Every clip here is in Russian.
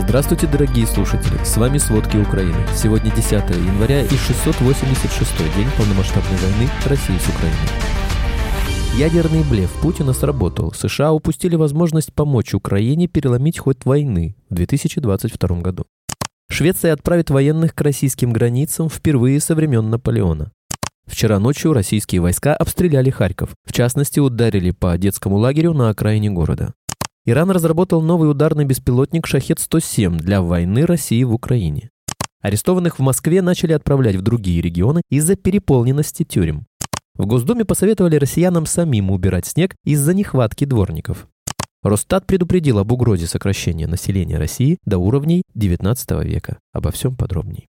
Здравствуйте, дорогие слушатели! С вами «Сводки Украины». Сегодня 10 января и 686 день полномасштабной войны России с Украиной. Ядерный блеф Путина сработал. США упустили возможность помочь Украине переломить ход войны в 2022 году. Швеция отправит военных к российским границам впервые со времен Наполеона. Вчера ночью российские войска обстреляли Харьков. В частности, ударили по детскому лагерю на окраине города. Иран разработал новый ударный беспилотник «Шахет-107» для войны России в Украине. Арестованных в Москве начали отправлять в другие регионы из-за переполненности тюрем. В Госдуме посоветовали россиянам самим убирать снег из-за нехватки дворников. Росстат предупредил об угрозе сокращения населения России до уровней XIX века. Обо всем подробней.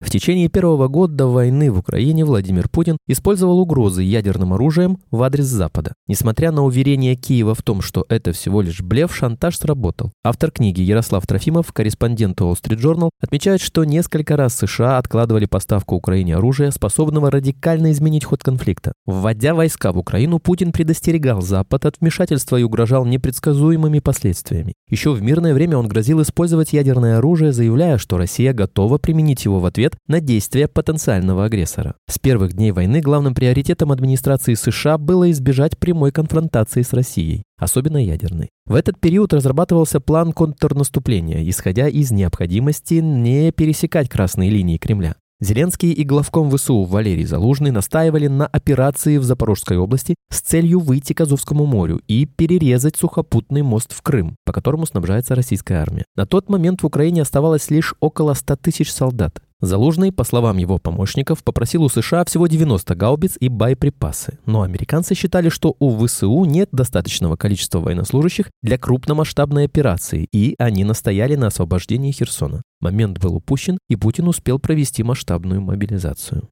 В течение первого года войны в Украине Владимир Путин использовал угрозы ядерным оружием в адрес Запада. Несмотря на уверение Киева в том, что это всего лишь блеф, шантаж сработал. Автор книги Ярослав Трофимов, корреспондент Wall Street Journal, отмечает, что несколько раз США откладывали поставку Украине оружия, способного радикально изменить ход конфликта. Вводя войска в Украину, Путин предостерегал Запад от вмешательства и угрожал непредсказуемыми последствиями. Еще в мирное время он грозил использовать ядерное оружие, заявляя, что Россия готова применить его в ответ ответ на действия потенциального агрессора. С первых дней войны главным приоритетом администрации США было избежать прямой конфронтации с Россией, особенно ядерной. В этот период разрабатывался план контрнаступления, исходя из необходимости не пересекать красные линии Кремля. Зеленский и главком ВСУ Валерий Залужный настаивали на операции в Запорожской области с целью выйти к Азовскому морю и перерезать сухопутный мост в Крым, по которому снабжается российская армия. На тот момент в Украине оставалось лишь около 100 тысяч солдат. Залужный, по словам его помощников, попросил у США всего 90 гаубиц и боеприпасы, но американцы считали, что у ВСУ нет достаточного количества военнослужащих для крупномасштабной операции, и они настояли на освобождении Херсона. Момент был упущен, и Путин успел провести масштабную мобилизацию.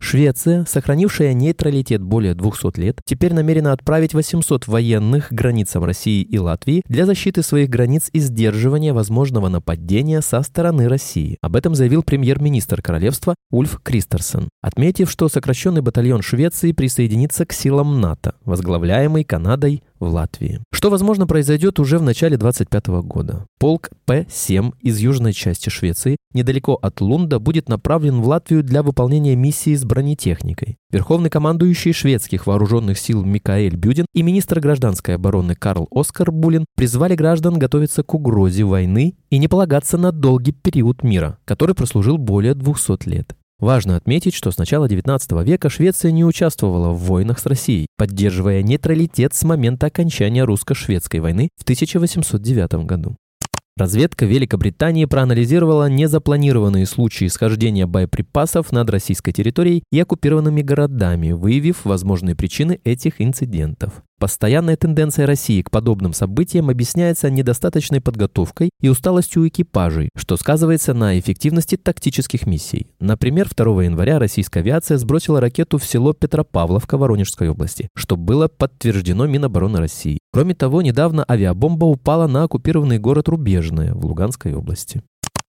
Швеция, сохранившая нейтралитет более 200 лет, теперь намерена отправить 800 военных к границам России и Латвии для защиты своих границ и сдерживания возможного нападения со стороны России. Об этом заявил премьер-министр королевства Ульф Кристерсон, отметив, что сокращенный батальон Швеции присоединится к силам НАТО, возглавляемый Канадой, в Латвии. Что, возможно, произойдет уже в начале 25 года. Полк П-7 из южной части Швеции, недалеко от Лунда, будет направлен в Латвию для выполнения миссии с бронетехникой. Верховный командующий шведских вооруженных сил Микаэль Бюдин и министр гражданской обороны Карл Оскар Булин призвали граждан готовиться к угрозе войны и не полагаться на долгий период мира, который прослужил более 200 лет. Важно отметить, что с начала XIX века Швеция не участвовала в войнах с Россией, поддерживая нейтралитет с момента окончания русско-шведской войны в 1809 году. Разведка Великобритании проанализировала незапланированные случаи схождения боеприпасов над российской территорией и оккупированными городами, выявив возможные причины этих инцидентов. Постоянная тенденция России к подобным событиям объясняется недостаточной подготовкой и усталостью экипажей, что сказывается на эффективности тактических миссий. Например, 2 января российская авиация сбросила ракету в село Петропавловка Воронежской области, что было подтверждено Минобороны России. Кроме того, недавно авиабомба упала на оккупированный город Рубежное в Луганской области.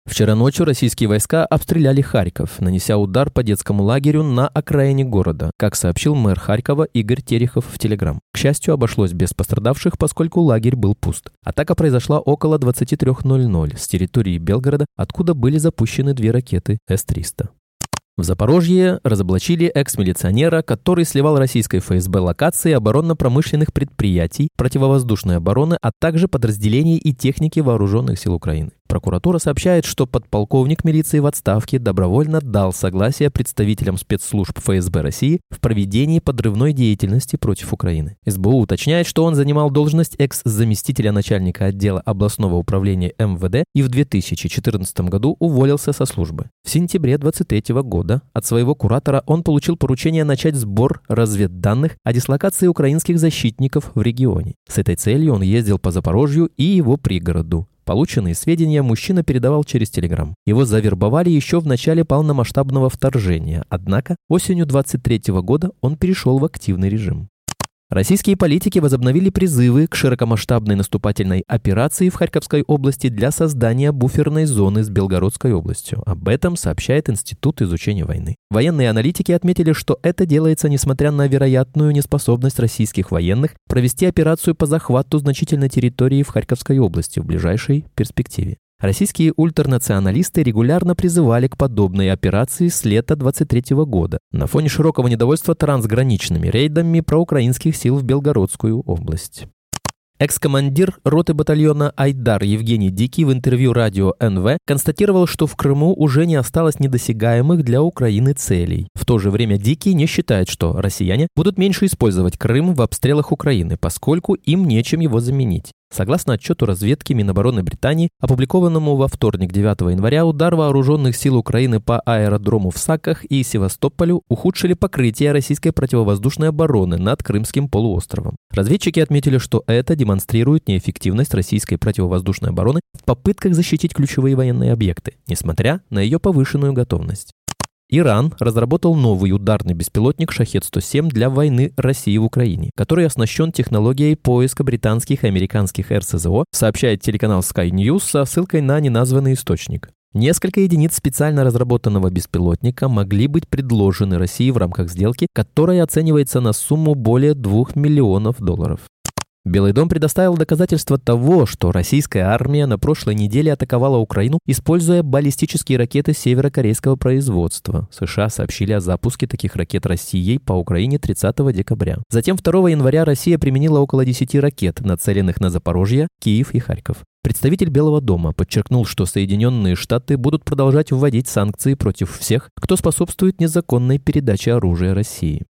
Вчера ночью российские войска обстреляли Харьков, нанеся удар по детскому лагерю на окраине города, как сообщил мэр Харькова Игорь Терехов в Телеграм. К счастью, обошлось без пострадавших, поскольку лагерь был пуст. Атака произошла около 23.00 с территории Белгорода, откуда были запущены две ракеты С-300. В Запорожье разоблачили экс-милиционера, который сливал российской ФСБ локации оборонно-промышленных предприятий, противовоздушной обороны, а также подразделений и техники вооруженных сил Украины. Прокуратура сообщает, что подполковник милиции в отставке добровольно дал согласие представителям спецслужб ФСБ России в проведении подрывной деятельности против Украины. СБУ уточняет, что он занимал должность экс-заместителя начальника отдела областного управления МВД и в 2014 году уволился со службы. В сентябре 2023 года от своего куратора он получил поручение начать сбор разведданных о дислокации украинских защитников в регионе. С этой целью он ездил по Запорожью и его пригороду. Полученные сведения мужчина передавал через Телеграм. Его завербовали еще в начале полномасштабного вторжения, однако осенью 23 года он перешел в активный режим. Российские политики возобновили призывы к широкомасштабной наступательной операции в Харьковской области для создания буферной зоны с Белгородской областью. Об этом сообщает Институт изучения войны. Военные аналитики отметили, что это делается несмотря на вероятную неспособность российских военных провести операцию по захвату значительной территории в Харьковской области в ближайшей перспективе. Российские ультранационалисты регулярно призывали к подобной операции с лета 23 года на фоне широкого недовольства трансграничными рейдами проукраинских сил в Белгородскую область. Экс-командир роты батальона «Айдар» Евгений Дикий в интервью радио НВ констатировал, что в Крыму уже не осталось недосягаемых для Украины целей. В то же время Дикий не считает, что россияне будут меньше использовать Крым в обстрелах Украины, поскольку им нечем его заменить. Согласно отчету разведки Минобороны Британии, опубликованному во вторник 9 января, удар вооруженных сил Украины по аэродрому в Саках и Севастополю ухудшили покрытие российской противовоздушной обороны над Крымским полуостровом. Разведчики отметили, что это демонстрирует неэффективность российской противовоздушной обороны в попытках защитить ключевые военные объекты, несмотря на ее повышенную готовность. Иран разработал новый ударный беспилотник «Шахет-107» для войны России в Украине, который оснащен технологией поиска британских и американских РСЗО, сообщает телеканал Sky News со ссылкой на неназванный источник. Несколько единиц специально разработанного беспилотника могли быть предложены России в рамках сделки, которая оценивается на сумму более 2 миллионов долларов. Белый дом предоставил доказательства того, что российская армия на прошлой неделе атаковала Украину, используя баллистические ракеты северокорейского производства. США сообщили о запуске таких ракет Россией по Украине 30 декабря. Затем 2 января Россия применила около 10 ракет, нацеленных на Запорожье, Киев и Харьков. Представитель Белого дома подчеркнул, что Соединенные Штаты будут продолжать вводить санкции против всех, кто способствует незаконной передаче оружия России.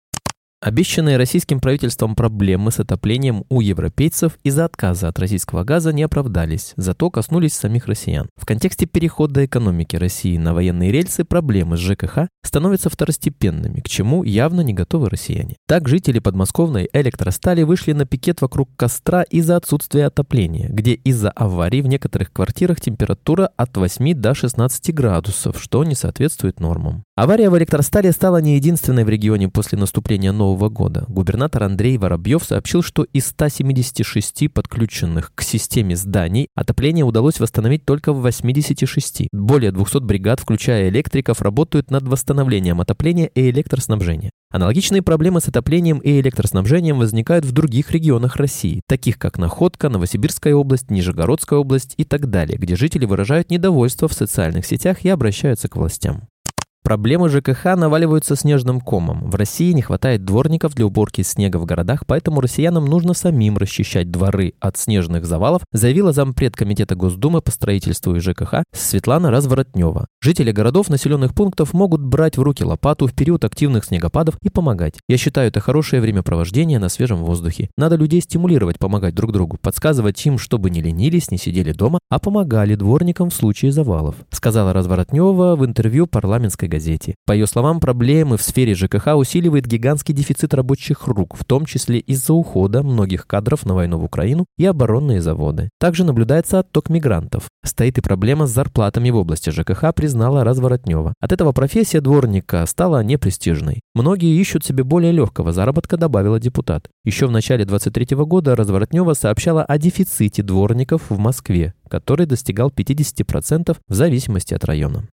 Обещанные российским правительством проблемы с отоплением у европейцев из-за отказа от российского газа не оправдались, зато коснулись самих россиян. В контексте перехода экономики России на военные рельсы проблемы с ЖКХ становятся второстепенными, к чему явно не готовы россияне. Так жители подмосковной электростали вышли на пикет вокруг костра из-за отсутствия отопления, где из-за аварий в некоторых квартирах температура от 8 до 16 градусов, что не соответствует нормам. Авария в электростале стала не единственной в регионе после наступления нового Нового года губернатор Андрей Воробьев сообщил, что из 176 подключенных к системе зданий отопление удалось восстановить только в 86. Более 200 бригад, включая электриков, работают над восстановлением отопления и электроснабжения. Аналогичные проблемы с отоплением и электроснабжением возникают в других регионах России, таких как Находка, Новосибирская область, Нижегородская область и так далее, где жители выражают недовольство в социальных сетях и обращаются к властям. Проблемы ЖКХ наваливаются снежным комом. В России не хватает дворников для уборки снега в городах, поэтому россиянам нужно самим расчищать дворы от снежных завалов, заявила зампред Комитета Госдумы по строительству и ЖКХ Светлана Разворотнева. Жители городов, населенных пунктов могут брать в руки лопату в период активных снегопадов и помогать. Я считаю, это хорошее времяпровождение на свежем воздухе. Надо людей стимулировать, помогать друг другу, подсказывать им, чтобы не ленились, не сидели дома, а помогали дворникам в случае завалов, сказала Разворотнева в интервью парламентской газете. По ее словам, проблемы в сфере ЖКХ усиливает гигантский дефицит рабочих рук, в том числе из-за ухода многих кадров на войну в Украину и оборонные заводы. Также наблюдается отток мигрантов. Стоит и проблема с зарплатами в области ЖКХ, признала Разворотнева. От этого профессия дворника стала непрестижной. Многие ищут себе более легкого заработка, добавила депутат. Еще в начале 23 года Разворотнева сообщала о дефиците дворников в Москве, который достигал 50% в зависимости от района.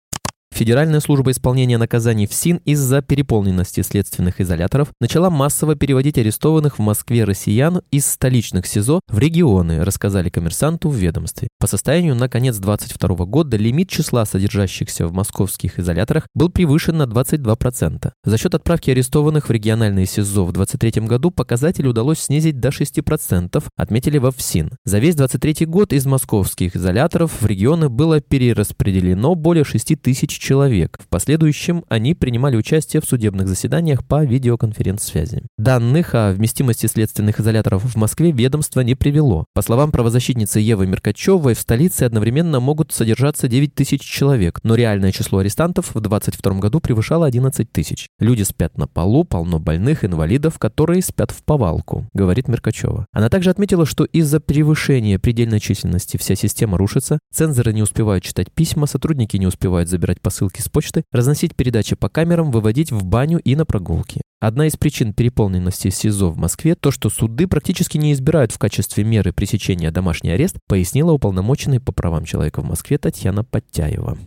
Федеральная служба исполнения наказаний ФСИН из-за переполненности следственных изоляторов начала массово переводить арестованных в Москве россиян из столичных СИЗО в регионы, рассказали коммерсанту в ведомстве. По состоянию на конец 2022 года лимит числа содержащихся в московских изоляторах был превышен на 22%. За счет отправки арестованных в региональные СИЗО в 2023 году показатель удалось снизить до 6%, отметили во ФСИН. За весь 2023 год из московских изоляторов в регионы было перераспределено более 6 тысяч человек. В последующем они принимали участие в судебных заседаниях по видеоконференц-связи. Данных о вместимости следственных изоляторов в Москве ведомство не привело. По словам правозащитницы Евы Меркачевой, в столице одновременно могут содержаться 9 тысяч человек, но реальное число арестантов в 2022 году превышало 11 тысяч. Люди спят на полу, полно больных, инвалидов, которые спят в повалку, говорит Меркачева. Она также отметила, что из-за превышения предельной численности вся система рушится, цензоры не успевают читать письма, сотрудники не успевают забирать посылки, посылки с почты, разносить передачи по камерам, выводить в баню и на прогулки. Одна из причин переполненности СИЗО в Москве – то, что суды практически не избирают в качестве меры пресечения домашний арест, пояснила уполномоченный по правам человека в Москве Татьяна Подтяева.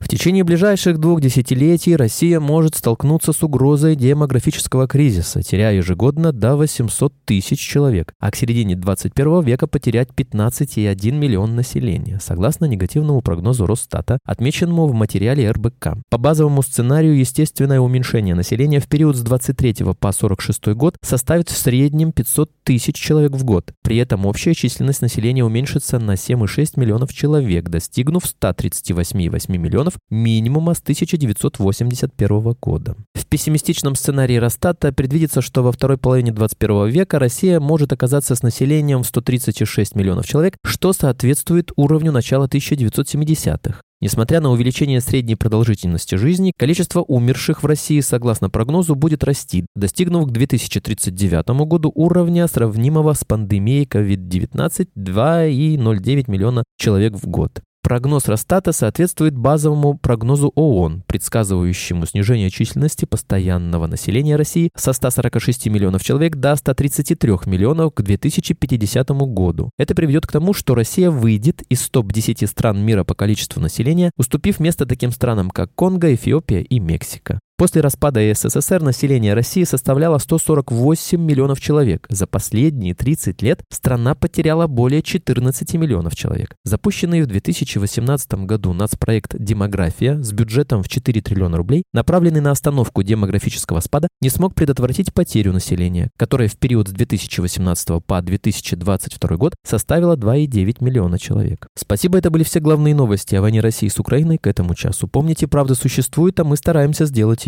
В течение ближайших двух десятилетий Россия может столкнуться с угрозой демографического кризиса, теряя ежегодно до 800 тысяч человек, а к середине 21 века потерять 15,1 миллион населения, согласно негативному прогнозу Росстата, отмеченному в материале РБК. По базовому сценарию естественное уменьшение населения в период с 23 по 46 год составит в среднем 500 тысяч человек в год. При этом общая численность населения уменьшится на 7,6 миллионов человек, достигнув 138,8 миллионов миллионов минимума с 1981 года. В пессимистичном сценарии Росстата предвидится, что во второй половине 21 века Россия может оказаться с населением в 136 миллионов человек, что соответствует уровню начала 1970-х. Несмотря на увеличение средней продолжительности жизни, количество умерших в России, согласно прогнозу, будет расти, достигнув к 2039 году уровня, сравнимого с пандемией COVID-19 2,09 миллиона человек в год. Прогноз Росстата соответствует базовому прогнозу ООН, предсказывающему снижение численности постоянного населения России со 146 миллионов человек до 133 миллионов к 2050 году. Это приведет к тому, что Россия выйдет из топ-10 стран мира по количеству населения, уступив место таким странам, как Конго, Эфиопия и Мексика. После распада СССР население России составляло 148 миллионов человек. За последние 30 лет страна потеряла более 14 миллионов человек. Запущенный в 2018 году нацпроект «Демография» с бюджетом в 4 триллиона рублей, направленный на остановку демографического спада, не смог предотвратить потерю населения, которая в период с 2018 по 2022 год составила 2,9 миллиона человек. Спасибо, это были все главные новости о войне России с Украиной к этому часу. Помните, правда существует, а мы стараемся сделать